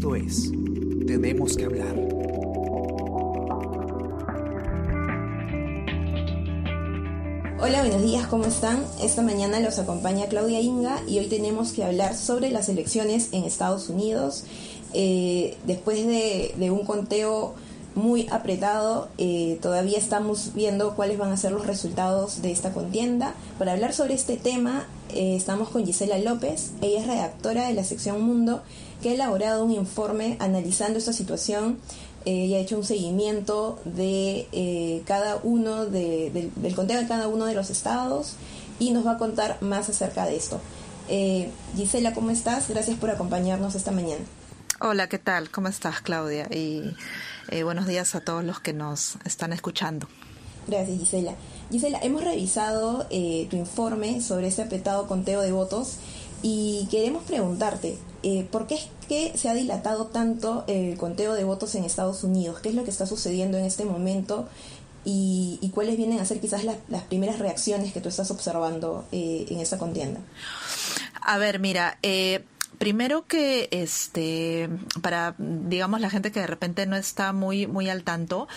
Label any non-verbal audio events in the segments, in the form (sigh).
Esto es Tenemos que hablar. Hola, buenos días, ¿cómo están? Esta mañana los acompaña Claudia Inga y hoy tenemos que hablar sobre las elecciones en Estados Unidos. Eh, después de, un conteo muy apretado. Eh, todavía estamos viendo cuáles van a ser los resultados de esta contienda. Para hablar sobre este tema, eh, estamos con Gisela López. Ella es redactora de la sección Mundo, que ha elaborado un informe analizando esta situación eh, y ha hecho un seguimiento de cada uno de, del conteo de cada uno de los estados y nos va a contar más acerca de esto. Gisela, ¿cómo estás? Gracias por acompañarnos esta mañana. Hola, ¿qué tal? ¿Cómo estás, Claudia? Y eh, buenos días a todos los que nos están escuchando. Gracias, Gisela. Gisela, hemos revisado eh, tu informe sobre ese apretado conteo de votos y queremos preguntarte, eh, ¿por qué es que se ha dilatado tanto el conteo de votos en Estados Unidos? ¿Qué es lo que está sucediendo en este momento? Y, cuáles vienen a ser quizás las primeras reacciones que tú estás observando en esta contienda? A ver, mira, eh, Primero que este para digamos la gente que de repente no está muy muy al tanto,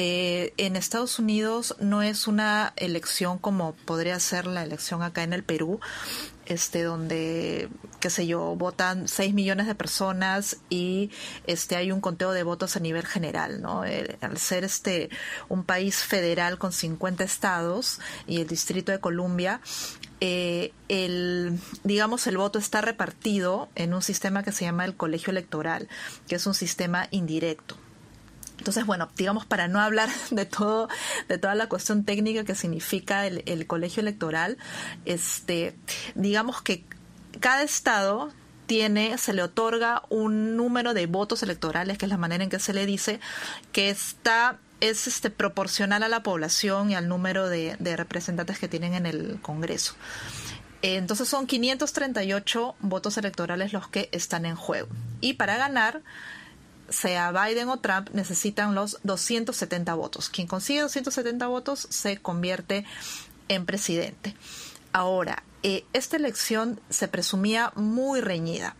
eh, en Estados Unidos no es una elección como podría ser la elección acá en el Perú, este donde qué sé yo votan 6 millones de personas y este hay un conteo de votos a nivel general no al ser este un país federal con 50 estados y el distrito de Columbia eh, el, digamos, el voto está repartido en un sistema que se llama el colegio electoral, que es un sistema indirecto. Entonces, bueno, digamos, para no hablar (laughs) de todo, de toda la cuestión técnica que significa el, colegio electoral, este, digamos que cada estado tiene, se le otorga un número de votos electorales, que es la manera en que se le dice, que está es este, proporcional a la población y al número de, representantes que tienen en el Congreso. Entonces son 538 votos electorales los que están en juego. Y para ganar, sea Biden o Trump, necesitan los 270 votos. Quien consigue 270 votos se convierte en presidente. Ahora, eh, esta elección se presumía muy reñida.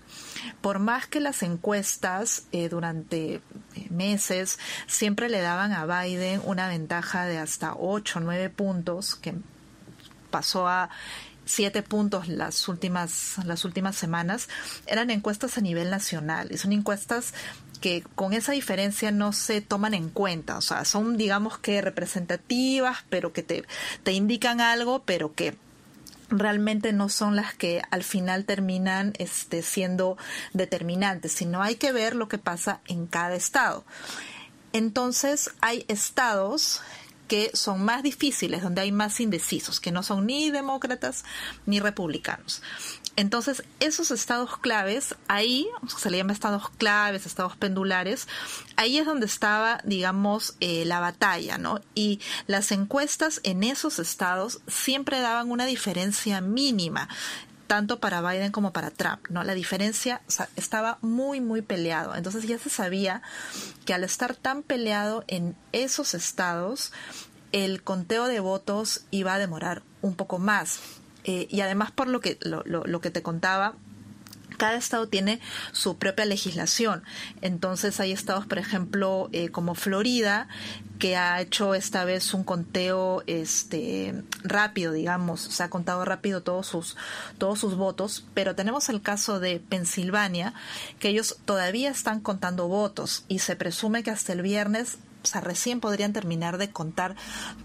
Por más que las encuestas eh, durante eh, meses siempre le daban a Biden una ventaja de hasta 8 o 9 puntos, que pasó a 7 puntos las últimas, las últimas semanas, eran encuestas a nivel nacional y son encuestas que con esa diferencia no se toman en cuenta, o sea, son digamos que representativas, pero que te, te indican algo, pero que realmente no son las que al final terminan este, siendo determinantes, sino hay que ver lo que pasa en cada estado. Entonces hay estados que son más difíciles, donde hay más indecisos, que no son ni demócratas ni republicanos. Entonces, esos estados claves, ahí, se le llama estados claves, estados pendulares, ahí es donde estaba, digamos, eh, la batalla, ¿no? Y las encuestas en esos estados siempre daban una diferencia mínima tanto para Biden como para Trump, ¿no? La diferencia estaba muy, muy peleado. Entonces ya se sabía que al estar tan peleado en esos estados, el conteo de votos iba a demorar un poco más. Eh, y además por lo que, lo, lo, que te contaba, cada estado tiene su propia legislación. Entonces hay estados, por ejemplo, eh, como Florida, que ha hecho esta vez un conteo este rápido, digamos, se ha contado rápido todos sus todos sus votos, pero tenemos el caso de Pensilvania, que ellos todavía están contando votos y se presume que hasta el viernes o sea, recién podrían terminar de contar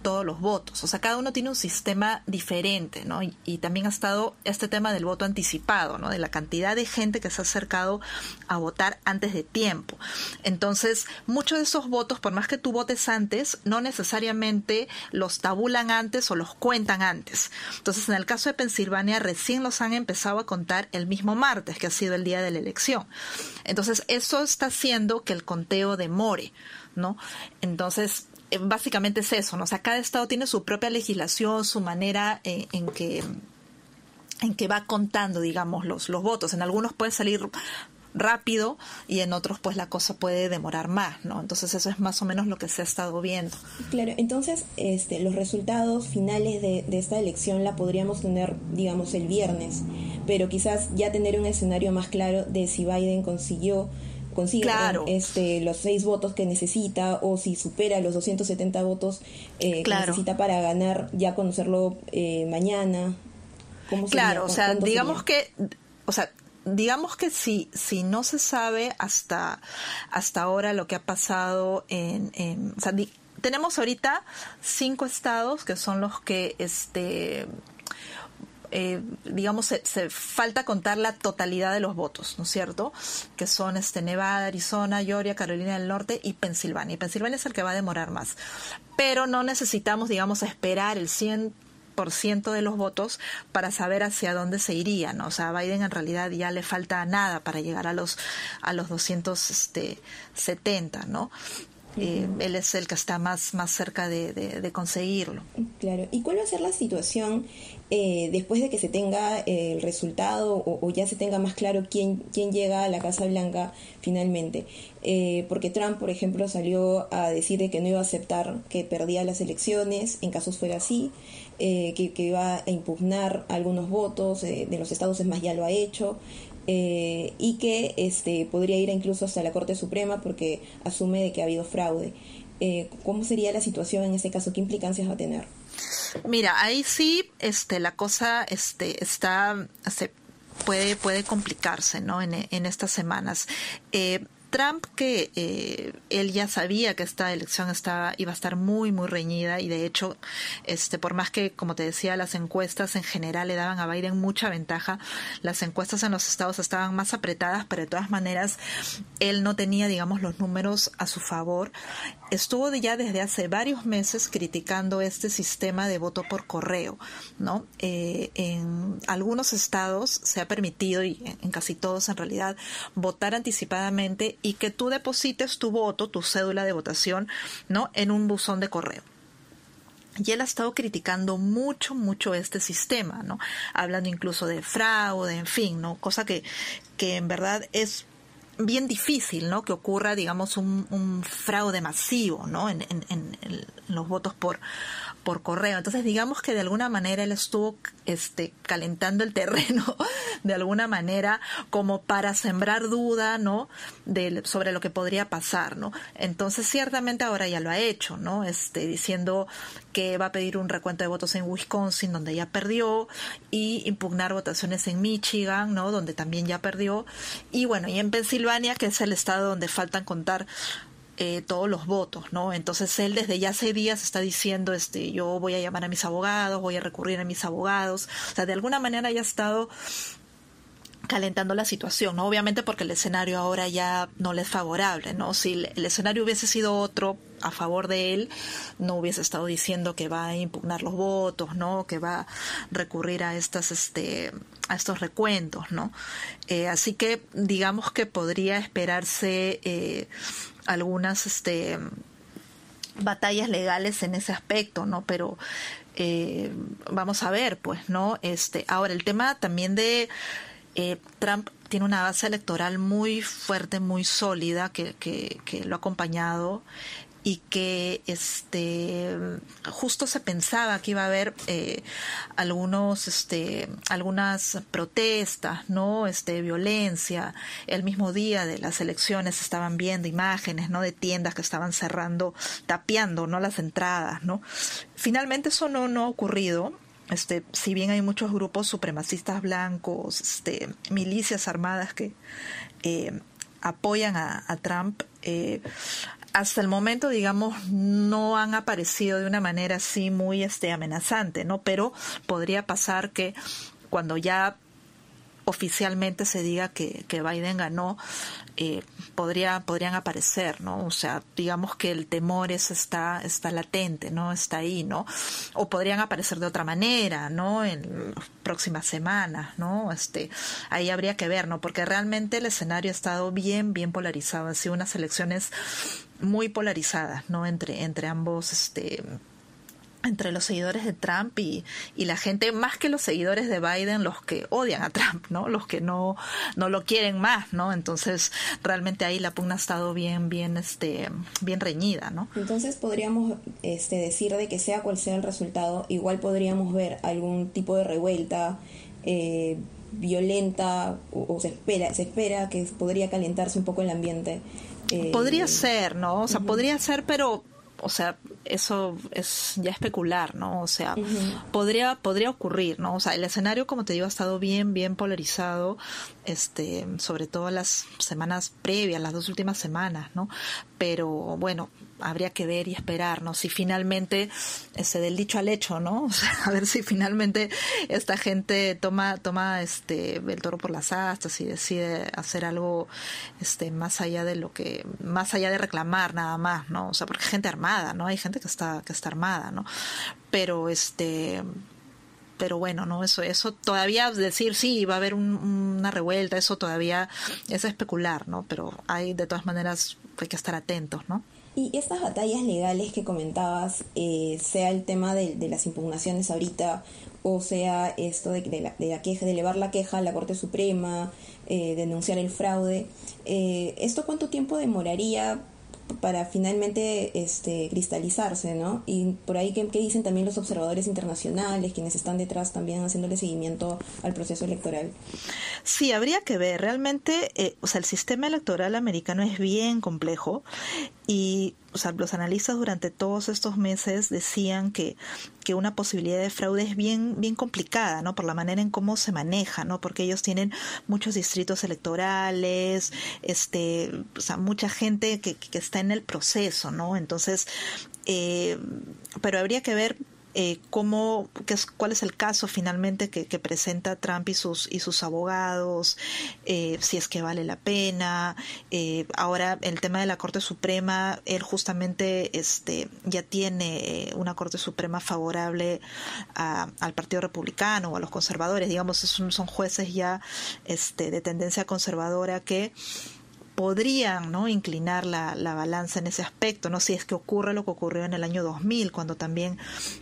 todos los votos. O sea, cada uno tiene un sistema diferente, ¿no? Y, también ha estado este tema del voto anticipado, ¿no? De la cantidad de gente que se ha acercado a votar antes de tiempo. Entonces, muchos de esos votos, por más que tú votes antes, no necesariamente los tabulan antes o los cuentan antes. Entonces, en el caso de Pensilvania, recién los han empezado a contar el mismo martes, que ha sido el día de la elección. Entonces, eso está haciendo que el conteo demore. ¿No? Entonces, eh, básicamente es eso, ¿no? Sea, cada estado tiene su propia legislación, su manera eh, en, que en que va contando, digamos, los, los votos. En algunos puede salir rápido y en otros pues la cosa puede demorar más, ¿no? Entonces eso es más o menos lo que se ha estado viendo. Claro, entonces este, los resultados finales de, de esta elección la podríamos tener, digamos, el viernes, pero quizás ya tener un escenario más claro de si Biden consiguió consigue este, los seis votos que necesita o si supera los 270 votos eh, que necesita para ganar, ya conocerlo eh, mañana. ¿Cómo claro, o sea, digamos que, o sea, digamos que si, si no se sabe hasta, hasta ahora lo que ha pasado en, en o sea, tenemos ahorita cinco estados que son los que este eh, digamos, se, falta contar la totalidad de los votos, ¿no es cierto? Que son este Nevada, Arizona, Georgia, Carolina del Norte y Pensilvania. Y Pensilvania es el que va a demorar más. Pero no necesitamos, digamos, esperar el 100 de los votos para saber hacia dónde se iría, ¿no? O sea, a Biden en realidad ya le falta nada para llegar a los a los 270, Eh, él es el que está más, más cerca de, conseguirlo. Claro. ¿Y cuál va a ser la situación eh, después de que se tenga el resultado o, ya se tenga más claro quién, quién llega a la Casa Blanca finalmente? Eh, porque Trump, por ejemplo, salió a decir que no iba a aceptar que perdía las elecciones en casos fuera así, que, que, iba a impugnar algunos votos de los estados, es más, ya lo ha hecho. Eh, y que este, podría ir incluso hasta la Corte Suprema porque asume de que ha habido fraude. Eh, ¿Cómo sería la situación en este caso? ¿Qué implicancias va a tener? Mira, ahí sí este, la cosa este, está, se puede, puede complicarse ¿no? en, en estas semanas. Eh, Trump, que eh, él ya sabía que esta elección estaba, iba a estar muy, muy reñida y de hecho, este, por más que, como te decía, las encuestas en general le daban a Biden mucha ventaja, las encuestas en los estados estaban más apretadas, pero de todas maneras él no tenía, digamos, los números a su favor estuvo ya desde hace varios meses criticando este sistema de voto por correo, ¿no? Eh, en algunos estados se ha permitido, y en casi todos en realidad, votar anticipadamente y que tú deposites tu voto, tu cédula de votación, ¿no? En un buzón de correo. Y él ha estado criticando mucho, mucho este sistema, ¿no? Hablando incluso de fraude, en fin, ¿no? Cosa que, que en verdad es bien difícil, ¿no? Que ocurra, digamos, un, fraude masivo, ¿no? En, en, en, los votos por, por correo. Entonces, digamos que de alguna manera él estuvo este, calentando el (laughs) terreno, de alguna manera, como para sembrar duda, ¿no? Sobre lo que podría pasar, ¿no? Entonces, ciertamente ahora ya lo ha hecho, ¿no? Este, diciendo que va a pedir un recuento de votos en Wisconsin, donde ya perdió, y impugnar votaciones en Michigan, ¿no? Donde también ya perdió. Y bueno, y en Pensilvania, que es el estado donde faltan contar eh, todos los votos, ¿no? Entonces él desde ya hace días está diciendo, este, yo voy a llamar a mis abogados, voy a recurrir a mis abogados, o sea, de alguna manera ya ha estado calentando la situación, ¿no? Obviamente porque el escenario ahora ya no le es favorable, ¿no? Si el escenario hubiese sido otro a favor de él, no hubiese estado diciendo que va a impugnar los votos, ¿no? Que va a recurrir a estas, este, a estos recuentos, ¿no? Eh, así que digamos que podría esperarse eh, algunas, este, batallas legales en ese aspecto, ¿no? Pero eh, vamos a ver, pues, ¿no? Este, ahora el tema también de eh, Trump tiene una base electoral muy fuerte, muy sólida, que, que, lo ha acompañado y que este justo se pensaba que iba a haber eh, algunos este algunas protestas no este violencia. El mismo día de las elecciones estaban viendo imágenes no de tiendas que estaban cerrando tapiando no las entradas no finalmente eso no no ha ocurrido. Este, si bien hay muchos grupos supremacistas blancos, este, milicias armadas que eh, apoyan a, Trump, eh, hasta el momento, digamos, no han aparecido de una manera así muy este, amenazante, ¿no? Pero podría pasar que cuando ya oficialmente se diga que, que Biden ganó, eh, podría, podrían aparecer, ¿no? O sea, digamos que el temor es, está, está latente, ¿no? Está ahí, ¿no? O podrían aparecer de otra manera, ¿no? En las próximas semanas, ¿no? Este, ahí habría que ver, ¿no? Porque realmente el escenario ha estado bien, bien polarizado. Han sido unas elecciones muy polarizadas, ¿no? Entre, entre ambos, este, entre los seguidores de Trump y, y, la gente, más que los seguidores de Biden, los que odian a Trump, ¿no? Los que no, no lo quieren más, ¿no? Entonces, realmente ahí la pugna ha estado bien, bien, este, bien reñida, ¿no? Entonces podríamos este, decir de que sea cual sea el resultado, igual podríamos ver algún tipo de revuelta, eh, violenta o, se espera se espera que podría calentarse un poco el ambiente. Podría ser, ¿no? O sea, podría ser, pero o sea, eso es ya especular, ¿no? O sea, podría, podría ocurrir, ¿no? O sea, el escenario, como te digo, ha estado bien, bien polarizado, este, sobre todo las semanas previas, las dos últimas semanas, ¿no? Pero bueno, habría que ver y esperar, ¿no? Si finalmente, este, del dicho al hecho, ¿no? (laughs) O sea, a ver si finalmente esta gente toma, toma este, el toro por las astas y decide hacer algo, este, más allá de lo que, más allá de reclamar nada más, ¿no? O sea, porque hay gente armada, ¿no? Hay gente que está, que está armada, ¿no? Pero, este, pero bueno, no eso eso todavía decir sí va a haber una revuelta eso todavía es especular, ¿no? Pero hay de todas maneras hay que estar atentos, ¿no? Y estas batallas legales que comentabas, eh, sea el tema de, las impugnaciones ahorita, o sea esto de, de, la, de, la, queja, de elevar la queja a la Corte Suprema, eh, denunciar el fraude, eh, ¿esto cuánto tiempo demoraría para finalmente este, cristalizarse, ¿no? Y por ahí, ¿qué, dicen también los observadores internacionales, quienes están detrás también haciéndole seguimiento al proceso electoral? Sí, habría que ver. Realmente, eh, o sea, el sistema electoral americano es bien complejo y o sea, los analistas durante todos estos meses decían que, que una posibilidad de fraude es bien, bien complicada, ¿no? Por la manera en cómo se maneja, ¿no? Porque ellos tienen muchos distritos electorales, este, o sea, mucha gente que, que está en el proceso, ¿no? Entonces, eh, pero habría que ver eh, cómo, qué es, cuál es el caso finalmente que, presenta Trump y sus, y sus abogados, eh, si es que vale la pena. Eh, ahora, el tema de la Corte Suprema, él justamente este, ya tiene una Corte Suprema favorable al Partido Republicano o a los conservadores, digamos, son, son jueces ya este, de tendencia conservadora que podrían ¿no? inclinar la, la, balanza en ese aspecto, ¿no? si es que ocurre lo que ocurrió en el año 2000, cuando también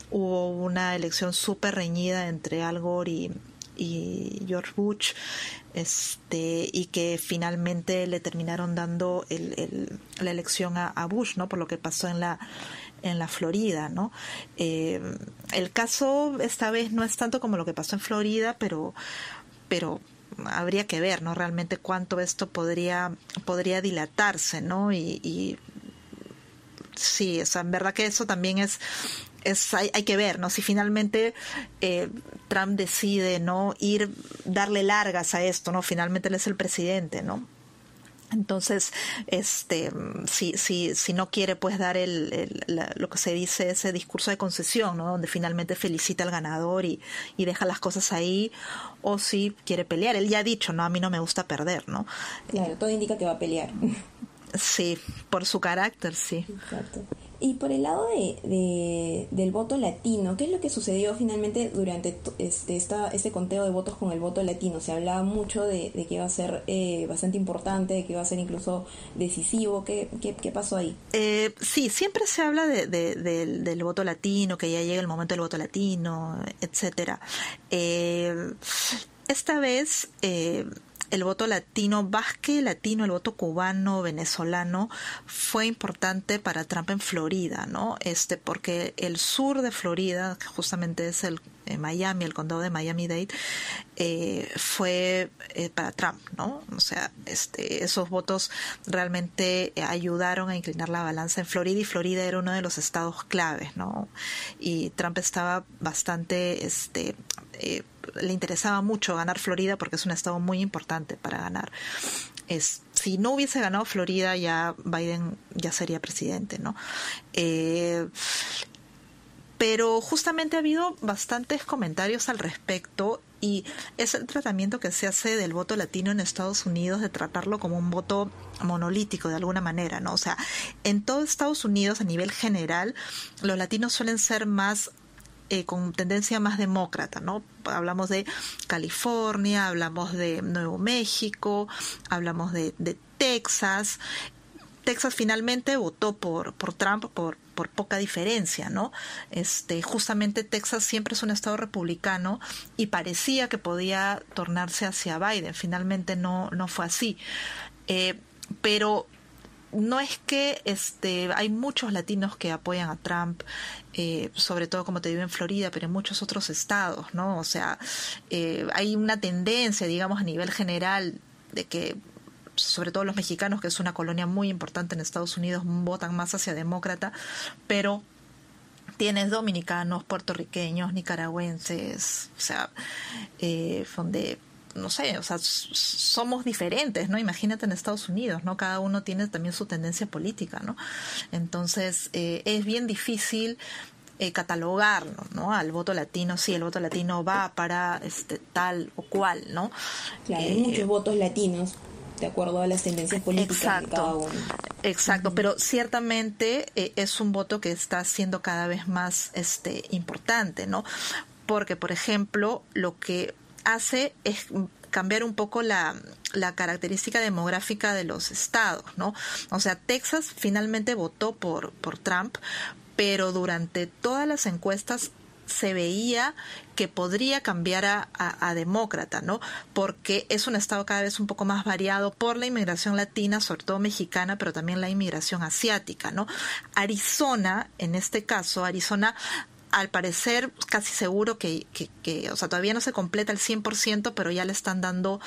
hubo una elección súper reñida entre Al Gore y, George Bush, este, y que finalmente le terminaron dando el, la elección a, a, Bush, ¿no? por lo que pasó en la en la Florida, ¿no? Eh, el caso esta vez no es tanto como lo que pasó en Florida, pero pero habría que ver, ¿no? Realmente cuánto esto podría, podría dilatarse, ¿no? Y, sí, o sea, en verdad que eso también es, es hay, hay que ver, ¿no? Si finalmente eh, Trump decide, ¿no? Ir, darle largas a esto, ¿no? Finalmente él es el presidente, ¿no? Entonces, este, si, si, si no quiere pues dar el, lo que se dice ese discurso de concesión, ¿no? Donde finalmente felicita al ganador y, y, deja las cosas ahí, o si quiere pelear. Él ya ha dicho, no, a mí no me gusta perder, ¿no? Claro, todo indica que va a pelear. Sí, por su carácter, sí. Exacto. Y por el lado de, del voto latino, ¿qué es lo que sucedió finalmente durante este, esta, este conteo de votos con el voto latino? Se hablaba mucho de, que iba a ser eh, bastante importante, de que iba a ser incluso decisivo. ¿Qué, qué, pasó ahí? Eh, sí, siempre se habla de, del, del, voto latino, que ya llega el momento del voto latino, etcétera. Eh, esta vez eh, el voto latino, vasque latino, el voto cubano, venezolano, fue importante para Trump en Florida, ¿no? Este, porque el sur de Florida, que justamente es el eh, Miami, el condado de Miami-Dade, eh, fue eh, para Trump, ¿no? O sea, este, esos votos realmente ayudaron a inclinar la balanza en Florida y Florida era uno de los estados claves, ¿no? Y Trump estaba bastante, este, le interesaba mucho ganar Florida porque es un estado muy importante para ganar. Si no hubiese ganado Florida, ya Biden ya sería presidente, ¿no? Eh, pero justamente ha habido bastantes comentarios al respecto y es el tratamiento que se hace del voto latino en Estados Unidos de tratarlo como un voto monolítico de alguna manera, ¿no? O sea, en todo Estados Unidos a nivel general los latinos suelen ser más eh, con tendencia más demócrata, ¿no? Hablamos de California, hablamos de Nuevo México, hablamos de, Texas. Texas finalmente votó por, por Trump por, por poca diferencia, ¿no? Este, justamente Texas siempre es un estado republicano y parecía que podía tornarse hacia Biden. Finalmente no, no fue así. Eh, pero no es que este hay muchos latinos que apoyan a Trump eh, sobre todo como te digo en Florida pero en muchos otros estados no o sea eh, hay una tendencia digamos a nivel general de que sobre todo los mexicanos que es una colonia muy importante en Estados Unidos votan más hacia demócrata pero tienes dominicanos puertorriqueños nicaragüenses o sea eh, donde no sé, o sea, somos diferentes, ¿no? Imagínate en Estados Unidos, ¿no? Cada uno tiene también su tendencia política, ¿no? Entonces, eh, es bien difícil eh, catalogarlo, ¿no? Al voto latino, sí, el voto latino va para este tal o cual, ¿no? Claro, hay muchos votos latinos de acuerdo a las tendencias políticas exacto, de cada uno. Exacto, pero ciertamente es un voto que está siendo cada vez más este importante, ¿no? Porque, por ejemplo, lo que hace es cambiar un poco la, la, característica demográfica de los estados, ¿no? O sea, Texas finalmente votó por, por Trump, pero durante todas las encuestas se veía que podría cambiar a, a, demócrata, ¿no? Porque es un estado cada vez un poco más variado por la inmigración latina, sobre todo mexicana, pero también la inmigración asiática, ¿no? Arizona, en este caso, Arizona al parecer casi seguro que, que, o sea, todavía no se completa el 100%, pero ya le están dando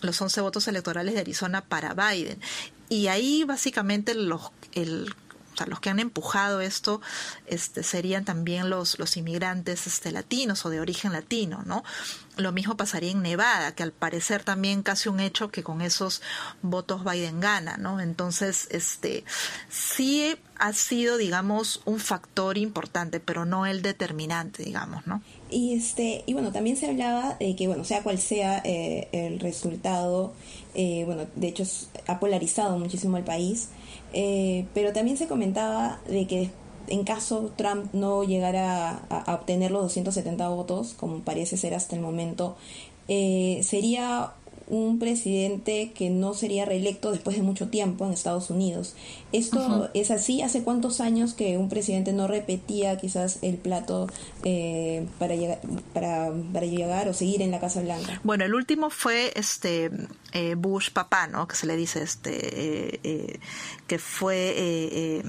los 11 votos electorales de Arizona para Biden. Y ahí básicamente los, el o sea, los que han empujado esto este, serían también los, los inmigrantes este, latinos o de origen latino, ¿no? Lo mismo pasaría en Nevada, que al parecer también casi un hecho que con esos votos Biden gana, ¿no? Entonces, este, sí ha sido, digamos, un factor importante, pero no el determinante, digamos, ¿no? Y este, y bueno, también se hablaba de que, bueno, sea cual sea eh, el resultado, eh, bueno, de hecho ha polarizado muchísimo el país. Eh, pero también se comentaba de que en caso Trump no llegara a, obtener los 270 votos, como parece ser hasta el momento, eh, sería un presidente que no sería reelecto después de mucho tiempo en Estados Unidos. ¿Esto es así? ¿Hace cuántos años que un presidente no repetía quizás el plato eh, para, llegar, para, para, llegar o seguir en la Casa Blanca? Bueno, el último fue este eh, Bush papá, ¿no? Que se le dice este, eh, que fue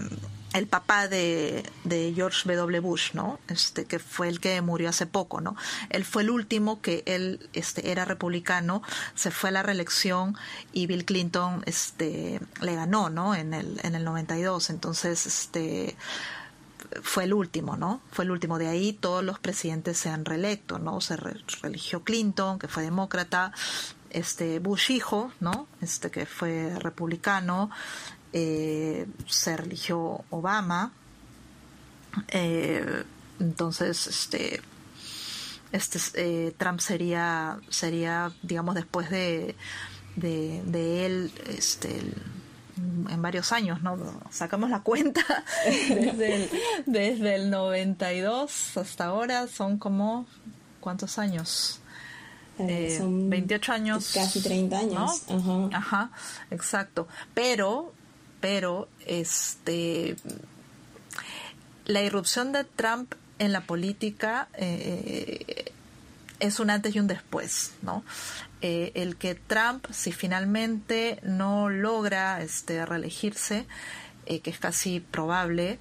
el papá de, de, George W. Bush, ¿no? Este, que fue el que murió hace poco, ¿no? Él fue el último que él este, era republicano, se fue a la reelección y Bill Clinton este, le ganó, ¿no? En el, en el 92. Entonces, este fue el último, ¿no? Fue el último. De ahí todos los presidentes se han reelecto, ¿no? Se religió Clinton, que fue demócrata, este Bush hijo, ¿no? Este que fue republicano, eh, se religió Obama. Eh, entonces, este, este eh, Trump sería, sería, digamos, después de, de, él, este, en varios años, ¿no? Sacamos la cuenta (laughs) desde el, desde el 92 hasta ahora, son como, ¿cuántos años? Eh, son 28 años. Casi 30 años. Ajá. Ajá, exacto. Pero pero este la irrupción de Trump en la política eh, es un antes y un después, ¿no? Eh, el que Trump, si finalmente no logra este, reelegirse, eh, que es casi probable,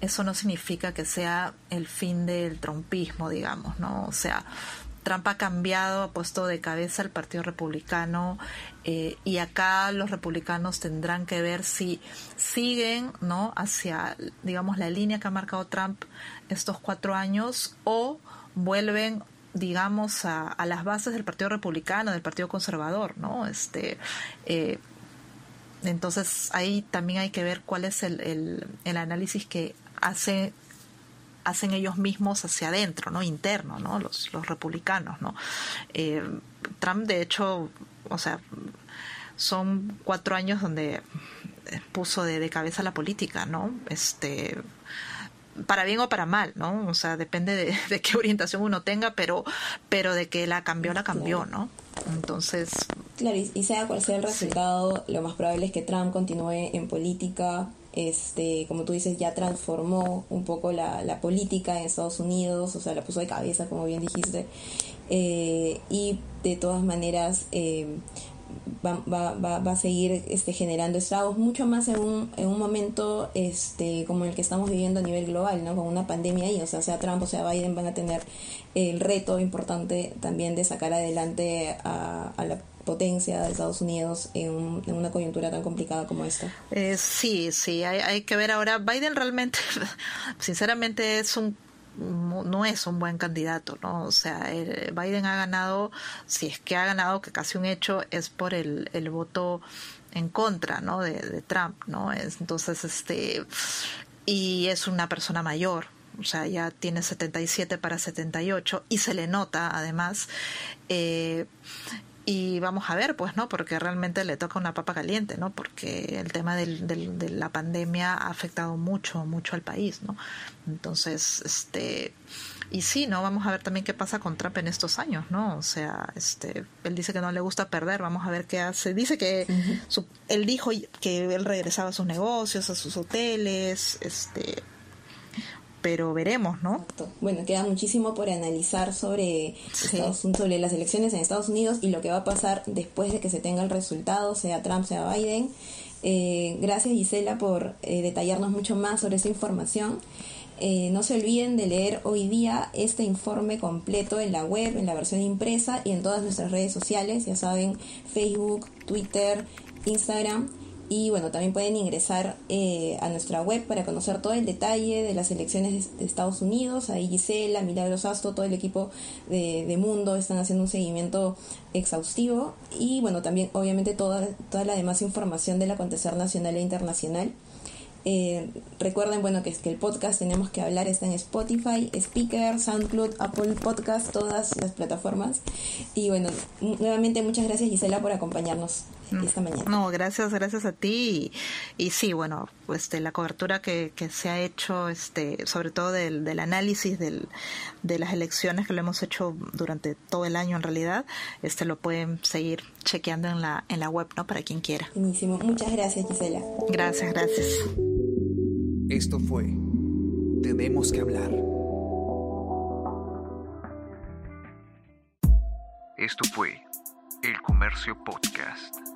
eso no significa que sea el fin del trumpismo, digamos, ¿no? O sea, Trump ha cambiado, ha puesto de cabeza el Partido Republicano eh, y acá los republicanos tendrán que ver si siguen no hacia digamos la línea que ha marcado Trump estos cuatro años o vuelven digamos a, las bases del Partido Republicano del Partido Conservador no este eh, entonces ahí también hay que ver cuál es el, el, el análisis que hace hacen ellos mismos hacia adentro, ¿no? Interno, ¿no? Los, los republicanos, ¿no? Eh, Trump, de hecho, o sea, son cuatro años donde puso de, de cabeza la política, ¿no? Este para bien o para mal, ¿no? O sea, depende de, qué orientación uno tenga, pero, pero de que la cambió, la cambió, ¿no? Entonces... Claro, y, sea cual sea el resultado, lo más probable es que Trump continúe en política este, como tú dices, ya transformó un poco la, la política en Estados Unidos, o sea, la puso de cabeza, como bien dijiste, eh, y de todas maneras, eh, va, va, va, a seguir este, generando estragos, mucho más en un, en un momento este, como el que estamos viviendo a nivel global, ¿no? con una pandemia ahí, o sea, sea Trump o sea Biden van a tener el reto importante también de sacar adelante a, a la potencia de Estados Unidos en, en, una coyuntura tan complicada como esta. Eh, sí, sí, hay, hay que ver ahora. Biden realmente, (laughs) sinceramente, es un no es un buen candidato, ¿no? O sea, Biden ha ganado, si es que ha ganado, que casi un hecho, es por el, el voto en contra, ¿no? De, Trump, ¿no? Es, entonces, este, y es una persona mayor, o sea, ya tiene 77 para 78 y se le nota además. Eh, y vamos a ver, pues, ¿no? Porque realmente le toca una papa caliente, ¿no? Porque el tema del, de la pandemia ha afectado mucho, mucho al país, ¿no? Entonces, este, y sí, ¿no? Vamos a ver también qué pasa con Trump en estos años, ¿no? O sea, este, él dice que no le gusta perder, vamos a ver qué hace. Dice que él dijo que él regresaba a sus negocios, a sus hoteles, este, pero veremos, ¿no? Bueno, queda muchísimo por analizar sobre, sobre las elecciones en Estados Unidos y lo que va a pasar después de que se tenga el resultado, sea Trump, sea Biden. Eh, gracias Gisela por eh, detallarnos mucho más sobre esta información. Eh, no se olviden de leer hoy día este informe completo en la web, en la versión impresa y en todas nuestras redes sociales, ya saben, Facebook, Twitter, Instagram y bueno, también pueden ingresar eh, a nuestra web para conocer todo el detalle de las elecciones de Estados Unidos. Ahí Gisela, Milagros Asto, todo el equipo de, Mundo están haciendo un seguimiento exhaustivo. Y bueno, también obviamente toda, toda la demás información del acontecer nacional e internacional. Eh, recuerden, bueno, que que el podcast Tenemos que hablar está en Spotify, Speaker, SoundCloud, Apple Podcast, todas las plataformas. Y bueno, nuevamente muchas gracias Gisela por acompañarnos esta mañana. No, gracias, gracias a ti. Y, sí, bueno, este, la cobertura que, que, se ha hecho, este, sobre todo del, del análisis del, de las elecciones que lo hemos hecho durante todo el año en realidad, este lo pueden seguir chequeando en la, en la web, ¿no? Para quien quiera. Buenísimo. Muchas gracias, Gisela. Gracias, gracias. Esto fue Tenemos que hablar. Esto fue El Comercio Podcast.